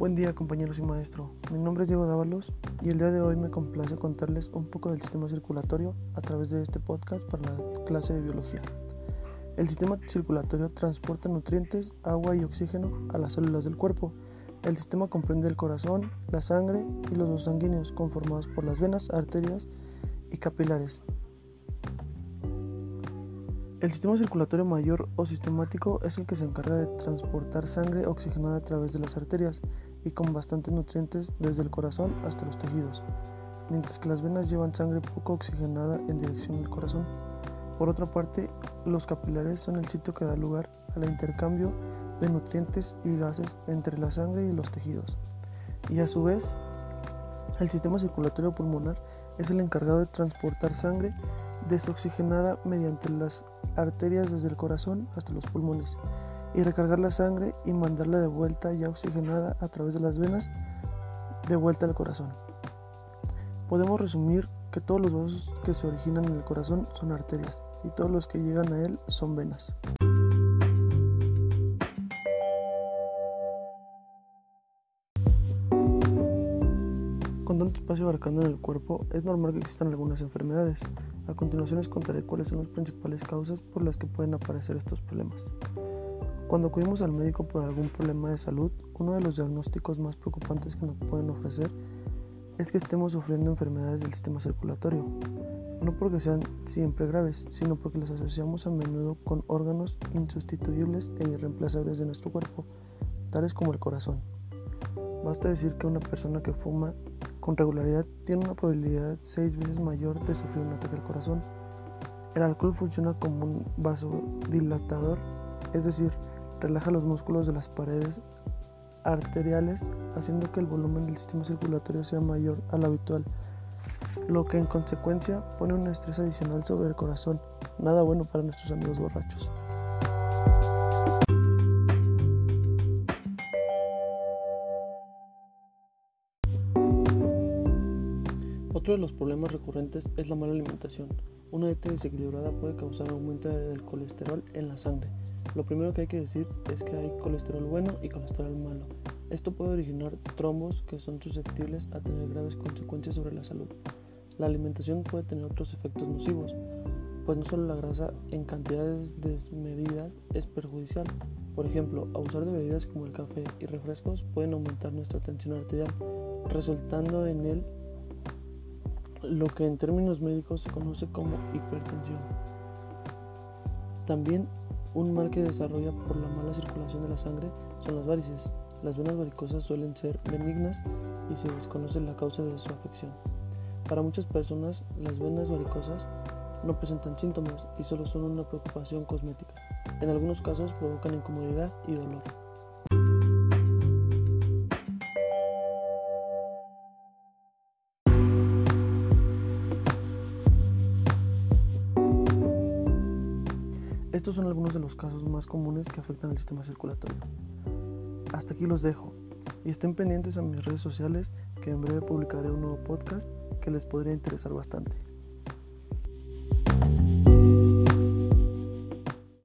Buen día compañeros y maestro, mi nombre es Diego Dávalos y el día de hoy me complace contarles un poco del sistema circulatorio a través de este podcast para la clase de biología. El sistema circulatorio transporta nutrientes, agua y oxígeno a las células del cuerpo. El sistema comprende el corazón, la sangre y los vasos sanguíneos conformados por las venas, arterias y capilares. El sistema circulatorio mayor o sistemático es el que se encarga de transportar sangre oxigenada a través de las arterias y con bastantes nutrientes desde el corazón hasta los tejidos, mientras que las venas llevan sangre poco oxigenada en dirección al corazón. Por otra parte, los capilares son el sitio que da lugar al intercambio de nutrientes y gases entre la sangre y los tejidos. Y a su vez, el sistema circulatorio pulmonar es el encargado de transportar sangre desoxigenada mediante las arterias desde el corazón hasta los pulmones y recargar la sangre y mandarla de vuelta ya oxigenada a través de las venas de vuelta al corazón. Podemos resumir que todos los vasos que se originan en el corazón son arterias y todos los que llegan a él son venas. Con tanto espacio abarcando en el cuerpo, es normal que existan algunas enfermedades. A continuación les contaré cuáles son las principales causas por las que pueden aparecer estos problemas. Cuando acudimos al médico por algún problema de salud, uno de los diagnósticos más preocupantes que nos pueden ofrecer es que estemos sufriendo enfermedades del sistema circulatorio, no porque sean siempre graves, sino porque las asociamos a menudo con órganos insustituibles e irreemplazables de nuestro cuerpo, tales como el corazón. Basta decir que una persona que fuma con regularidad tiene una probabilidad seis veces mayor de sufrir un ataque al corazón. El alcohol funciona como un vasodilatador, es decir, relaja los músculos de las paredes arteriales, haciendo que el volumen del sistema circulatorio sea mayor al habitual, lo que en consecuencia pone un estrés adicional sobre el corazón, nada bueno para nuestros amigos borrachos. Otro de los problemas recurrentes es la mala alimentación. Una dieta desequilibrada puede causar aumento del colesterol en la sangre. Lo primero que hay que decir es que hay colesterol bueno y colesterol malo. Esto puede originar trombos que son susceptibles a tener graves consecuencias sobre la salud. La alimentación puede tener otros efectos nocivos, pues no solo la grasa en cantidades desmedidas es perjudicial. Por ejemplo, abusar de bebidas como el café y refrescos pueden aumentar nuestra tensión arterial, resultando en él lo que en términos médicos se conoce como hipertensión. También un mal que desarrolla por la mala circulación de la sangre son las varices. Las venas varicosas suelen ser benignas y se desconoce la causa de su afección. Para muchas personas, las venas varicosas no presentan síntomas y solo son una preocupación cosmética. En algunos casos provocan incomodidad y dolor. Estos son algunos de los casos más comunes que afectan al sistema circulatorio. Hasta aquí los dejo y estén pendientes a mis redes sociales que en breve publicaré un nuevo podcast que les podría interesar bastante.